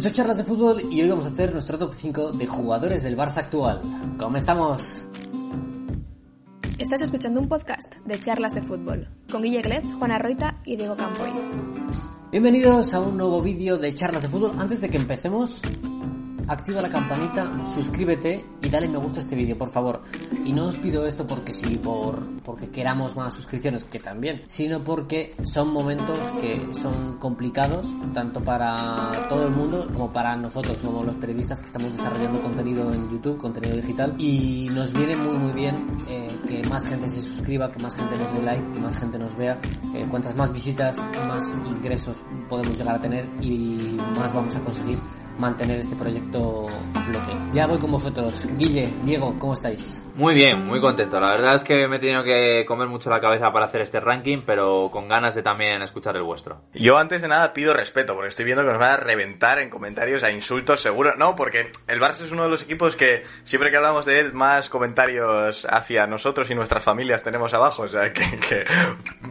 Esto es Charlas de Fútbol y hoy vamos a hacer nuestro top 5 de jugadores del Barça actual. ¡Comenzamos! Estás escuchando un podcast de Charlas de Fútbol con Guille Glez, Juana Roita y Diego Campoy. Bienvenidos a un nuevo vídeo de Charlas de Fútbol. Antes de que empecemos, activa la campanita, suscríbete y dale me gusta a este vídeo, por favor. Y no os pido esto porque sí, por, porque queramos más suscripciones, que también, sino porque son momentos que son complicados, tanto para todo el mundo como para nosotros, como los periodistas que estamos desarrollando contenido en YouTube, contenido digital. Y nos viene muy muy bien eh, que más gente se suscriba, que más gente nos dé like, que más gente nos vea. Eh, cuantas más visitas, más ingresos podemos llegar a tener y más vamos a conseguir mantener este proyecto a flote. Ya voy con vosotros. Guille, Diego, ¿cómo estáis? Muy bien, muy contento. La verdad es que me he tenido que comer mucho la cabeza para hacer este ranking, pero con ganas de también escuchar el vuestro. Yo antes de nada pido respeto, porque estoy viendo que nos van a reventar en comentarios a insultos, seguro. No, porque el Barça es uno de los equipos que siempre que hablamos de él, más comentarios hacia nosotros y nuestras familias tenemos abajo. O sea, que, que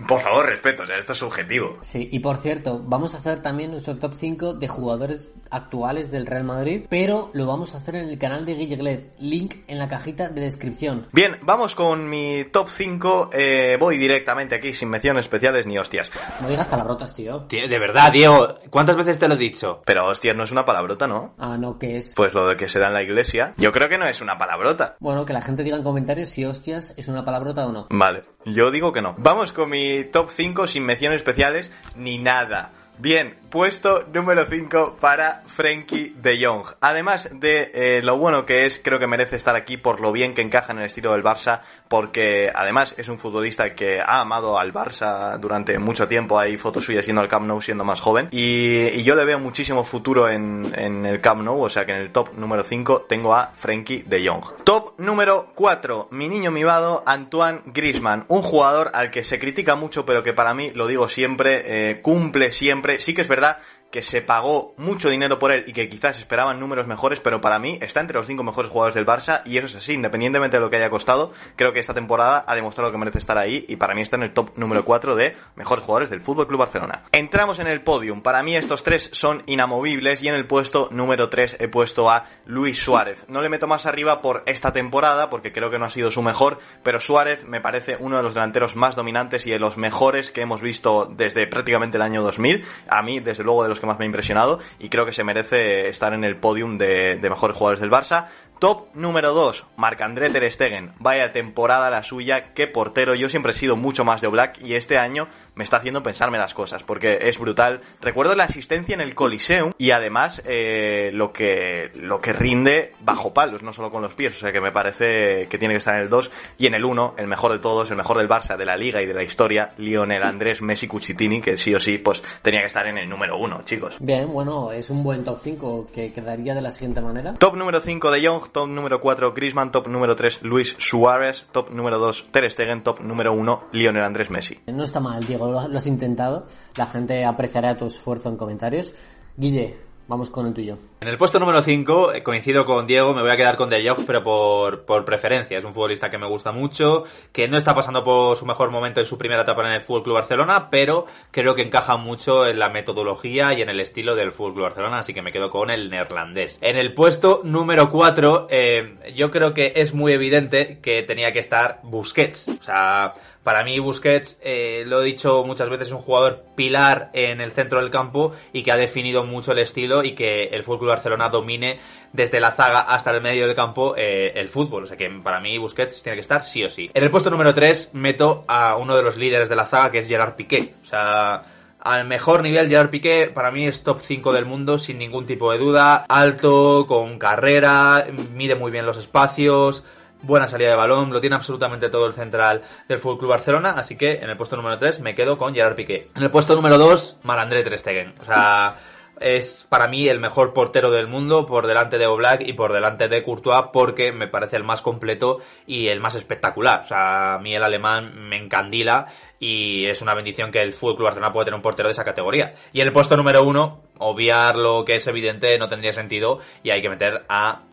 por favor, respeto. O sea, esto es subjetivo. Sí, y por cierto, vamos a hacer también nuestro top 5 de jugadores actuales del Real Madrid, pero lo vamos a hacer en el canal de Guille Gled. Link en la cajita de descripción. Bien, vamos con mi top 5. Eh, voy directamente aquí, sin menciones especiales ni hostias. No digas palabrotas, tío. Tío, De verdad, Diego, ¿cuántas veces te lo he dicho? Pero hostias no es una palabrota, ¿no? Ah, no, ¿qué es? Pues lo de que se da en la iglesia. Yo creo que no es una palabrota. Bueno, que la gente diga en comentarios si hostias es una palabrota o no. Vale, yo digo que no. Vamos con mi top 5 sin menciones especiales ni nada. Bien, puesto número 5 para Frenkie de Jong. Además de eh, lo bueno que es, creo que merece estar aquí por lo bien que encaja en el estilo del Barça, porque además es un futbolista que ha amado al Barça durante mucho tiempo. Hay fotos suyas siendo al Camp Nou siendo más joven. Y, yo le veo muchísimo futuro en, el Camp Nou, o sea que en el top número 5 tengo a Frenkie de Jong. Top número 4, mi niño mimado, Antoine Griezmann. Un jugador al que se critica mucho, pero que para mí, lo digo siempre, eh, cumple siempre sí que es verdad que se pagó mucho dinero por él y que quizás esperaban números mejores, pero para mí está entre los cinco mejores jugadores del Barça y eso es así, independientemente de lo que haya costado, creo que esta temporada ha demostrado que merece estar ahí y para mí está en el top número 4 de mejores jugadores del Fútbol Club Barcelona. Entramos en el podium, para mí estos tres son inamovibles y en el puesto número 3 he puesto a Luis Suárez. No le meto más arriba por esta temporada porque creo que no ha sido su mejor, pero Suárez me parece uno de los delanteros más dominantes y de los mejores que hemos visto desde prácticamente el año 2000. A mí, desde luego, de los que más me ha impresionado y creo que se merece estar en el podium de, de mejores jugadores del Barça. Top número 2, Marc-André Ter Stegen. Vaya temporada la suya, qué portero. Yo siempre he sido mucho más de Black y este año me está haciendo pensarme las cosas porque es brutal. Recuerdo la asistencia en el Coliseum y además eh, lo que lo que rinde bajo palos, no solo con los pies, o sea que me parece que tiene que estar en el 2 y en el 1, el mejor de todos, el mejor del Barça, de la liga y de la historia, Lionel Andrés Messi Cucitini, que sí o sí pues tenía que estar en el número 1, chicos. Bien, bueno, es un buen top 5 que quedaría de la siguiente manera. Top número 5 de Young, top número 4 Griezmann, top número 3 Luis Suárez, top número 2 Ter Stegen, top número 1 Lionel Andrés Messi. No está mal, Diego, lo, has intentado. La gente apreciará tu esfuerzo en comentarios. Guille, vamos con el tuyo. En el puesto número 5, eh, coincido con Diego, me voy a quedar con De Jong, pero por, por preferencia. Es un futbolista que me gusta mucho, que no está pasando por su mejor momento en su primera etapa en el Fútbol Club Barcelona, pero creo que encaja mucho en la metodología y en el estilo del Fútbol Club Barcelona, así que me quedo con el neerlandés. En el puesto número 4, eh, yo creo que es muy evidente que tenía que estar Busquets. O sea, para mí Busquets, eh, lo he dicho muchas veces, es un jugador pilar en el centro del campo y que ha definido mucho el estilo y que el Club Barcelona domine desde la zaga hasta el medio del campo eh, el fútbol. O sea que para mí Busquets tiene que estar sí o sí. En el puesto número 3 meto a uno de los líderes de la zaga que es Gerard Piqué. O sea, al mejor nivel Gerard Piqué para mí es top 5 del mundo sin ningún tipo de duda. Alto, con carrera, mide muy bien los espacios buena salida de balón, lo tiene absolutamente todo el central del Club Barcelona, así que en el puesto número 3 me quedo con Gerard Piqué. En el puesto número 2, Marandré Ter Stegen. O sea, es para mí el mejor portero del mundo por delante de Oblak y por delante de Courtois porque me parece el más completo y el más espectacular. O sea, a mí el alemán me encandila y es una bendición que el Fútbol Club Barcelona pueda tener un portero de esa categoría. Y en el puesto número uno, obviar lo que es evidente no tendría sentido y hay que meter a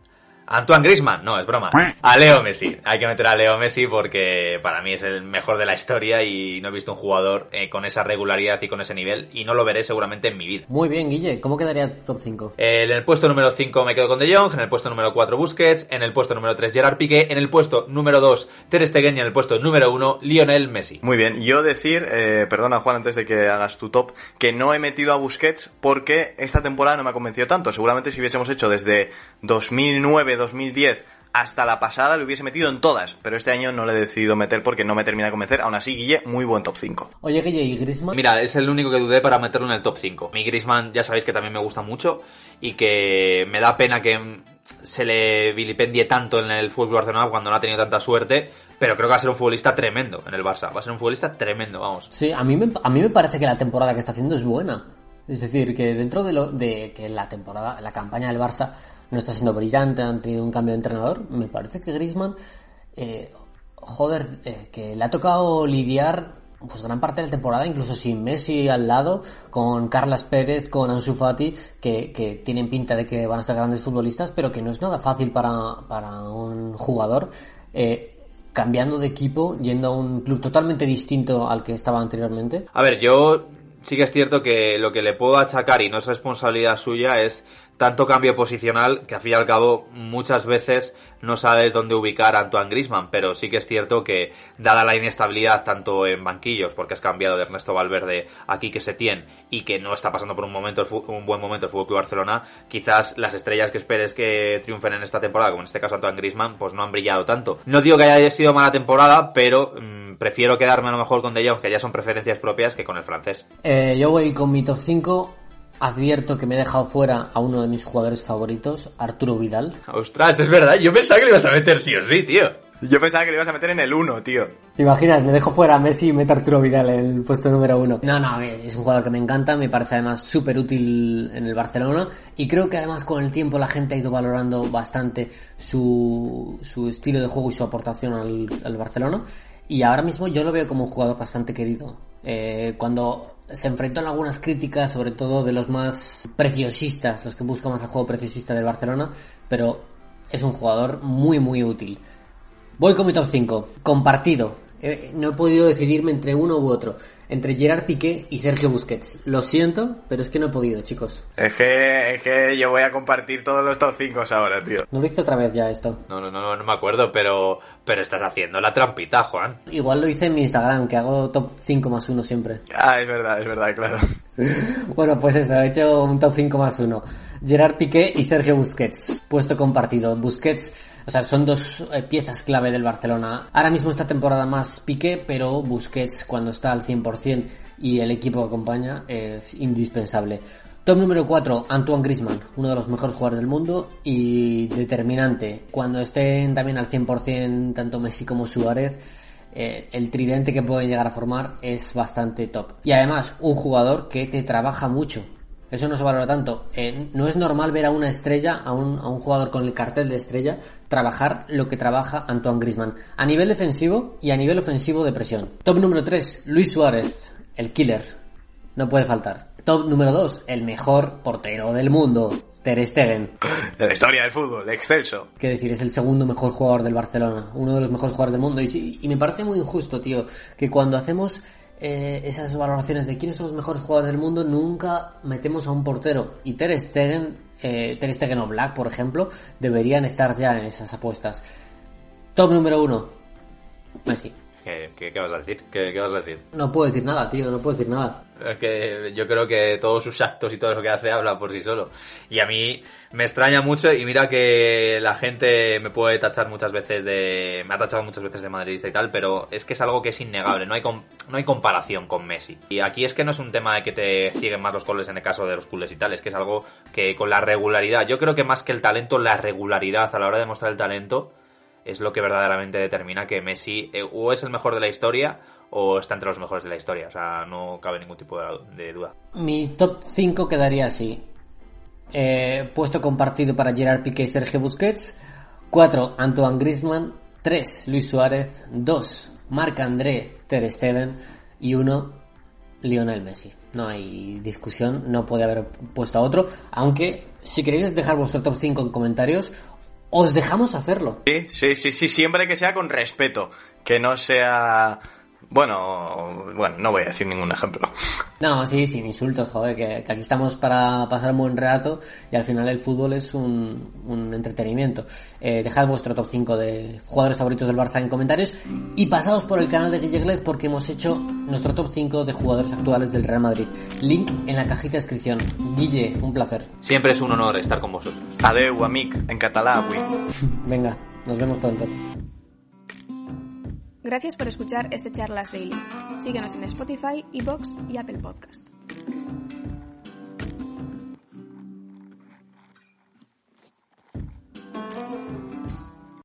Antoine Grisman, no, es broma. A Leo Messi. Hay que meter a Leo Messi porque para mí es el mejor de la historia y no he visto un jugador eh, con esa regularidad y con ese nivel y no lo veré seguramente en mi vida. Muy bien, Guille. ¿Cómo quedaría top 5? Eh, en el puesto número 5 me quedo con De Jong, en el puesto número 4 Busquets, en el puesto número 3 Gerard Piqué, en el puesto número 2 Ter Stegen y en el puesto número 1 Lionel Messi. Muy bien, yo decir, eh, perdona Juan antes de que hagas tu top, que no he metido a Busquets porque esta temporada no me ha convencido tanto. Seguramente si hubiésemos hecho desde 2009-2010 hasta la pasada lo hubiese metido en todas, pero este año no le he decidido meter porque no me termina de convencer. Aún así, Guille, muy buen top 5. Oye, Guille, ¿y Griezmann? Mira, es el único que dudé para meterlo en el top 5. Mi Griezmann ya sabéis que también me gusta mucho y que me da pena que se le vilipendie tanto en el fútbol Barcelona cuando no ha tenido tanta suerte, pero creo que va a ser un futbolista tremendo en el Barça. Va a ser un futbolista tremendo, vamos. Sí, a mí me, a mí me parece que la temporada que está haciendo es buena. Es decir, que dentro de lo de que la temporada, la campaña del Barça no está siendo brillante, han tenido un cambio de entrenador, me parece que Griezmann, eh, joder, eh, que le ha tocado lidiar pues gran parte de la temporada, incluso sin Messi al lado, con Carlas Pérez, con Ansu Fati, que, que tienen pinta de que van a ser grandes futbolistas, pero que no es nada fácil para, para un jugador. Eh, cambiando de equipo, yendo a un club totalmente distinto al que estaba anteriormente. A ver, yo sí que es cierto que lo que le puedo achacar y no es responsabilidad suya es tanto cambio posicional que al fin y al cabo muchas veces no sabes dónde ubicar a Antoine Grisman, pero sí que es cierto que dada la inestabilidad tanto en banquillos, porque has cambiado de Ernesto Valverde aquí que se tiene y que no está pasando por un momento un buen momento el Fútbol Club Barcelona, quizás las estrellas que esperes que triunfen en esta temporada, como en este caso Antoine Grisman, pues no han brillado tanto. No digo que haya sido mala temporada, pero mmm, prefiero quedarme a lo mejor con De Jong, que ya son preferencias propias, que con el francés. Eh, yo voy con mi top 5 advierto que me he dejado fuera a uno de mis jugadores favoritos, Arturo Vidal. Ostras, es verdad, yo pensaba que le ibas a meter sí o sí, tío. Yo pensaba que le ibas a meter en el 1, tío. ¿Te imaginas? Me dejo fuera a Messi y meto a Arturo Vidal en el puesto número 1. No, no, es un jugador que me encanta, me parece además súper útil en el Barcelona y creo que además con el tiempo la gente ha ido valorando bastante su, su estilo de juego y su aportación al, al Barcelona y ahora mismo yo lo veo como un jugador bastante querido. Eh, cuando se enfrentó en algunas críticas, sobre todo de los más preciosistas, los que buscan más el juego preciosista del Barcelona, pero es un jugador muy muy útil. Voy con mi top 5. Compartido. Eh, no he podido decidirme entre uno u otro. Entre Gerard Piqué y Sergio Busquets. Lo siento, pero es que no he podido, chicos. Es que, es que yo voy a compartir todos los top 5 ahora, tío. ¿No lo hice otra vez ya esto? No, no, no, no me acuerdo, pero, pero estás haciendo la trampita, Juan. Igual lo hice en mi Instagram, que hago top 5 más 1 siempre. Ah, es verdad, es verdad, claro. bueno, pues eso, he hecho un top 5 más 1. Gerard Piqué y Sergio Busquets. Puesto compartido. Busquets o sea, son dos eh, piezas clave del Barcelona. Ahora mismo esta temporada más Piqué, pero Busquets cuando está al 100% y el equipo que acompaña es indispensable. Top número 4, Antoine Grisman, uno de los mejores jugadores del mundo y determinante. Cuando estén también al 100% tanto Messi como Suárez, eh, el tridente que pueden llegar a formar es bastante top. Y además, un jugador que te trabaja mucho. Eso no se valora tanto. Eh, no es normal ver a una estrella, a un, a un, jugador con el cartel de estrella, trabajar lo que trabaja Antoine Grisman. A nivel defensivo y a nivel ofensivo de presión. Top número 3, Luis Suárez, el killer. No puede faltar. Top número 2, el mejor portero del mundo. Ter Stegen. De la historia del fútbol, excelso. Qué decir, es el segundo mejor jugador del Barcelona. Uno de los mejores jugadores del mundo. Y, y me parece muy injusto, tío, que cuando hacemos eh, esas valoraciones de quiénes son los mejores jugadores del mundo, nunca metemos a un portero. Y Ter Stegen, eh, Ter Stegen o Black, por ejemplo, deberían estar ya en esas apuestas. Top número uno, Messi. ¿Qué, qué, qué vas a decir? ¿Qué, ¿Qué, vas a decir? No puedo decir nada, tío, no puedo decir nada. Es que yo creo que todos sus actos y todo lo que hace habla por sí solo. Y a mí me extraña mucho y mira que la gente me puede tachar muchas veces de... Me ha tachado muchas veces de madridista y tal, pero es que es algo que es innegable, no hay, no hay comparación con Messi. Y aquí es que no es un tema de que te cieguen más los colores en el caso de los culés y tal, es que es algo que con la regularidad, yo creo que más que el talento, la regularidad a la hora de mostrar el talento es lo que verdaderamente determina que Messi eh, o es el mejor de la historia o está entre los mejores de la historia. O sea, no cabe ningún tipo de, duda. Mi top 5 quedaría así. eh, puesto compartido para Gerard Piqué y Sergio Busquets. 4. Antoine Griezmann. 3. Luis Suárez. 2. Marc-André Ter Stegen. Y 1. Lionel Messi. No hay discusión, no puede haber puesto a otro. Aunque, si queréis dejar vuestro top 5 en comentarios, os dejamos hacerlo. Sí, sí, sí, sí, siempre que sea con respeto. Que no sea bueno, bueno, no voy a decir ningún ejemplo. No, sí, sin insultos, joder, que, aquí estamos para pasar un buen rato y al final el fútbol es un, un entretenimiento. Eh, dejad vuestro top 5 de jugadores favoritos del Barça en comentarios y pasaos por el canal de Guille porque hemos hecho nuestro top 5 de jugadores actuales del Real Madrid. Link en la cajita de descripción. Guille, un placer. Siempre es un honor estar con vosotros. Adeu, amic, en catalán, Venga, nos vemos pronto. Gracias por escuchar este Charlas Daily. Síguenos en Spotify, Evox y Apple Podcast.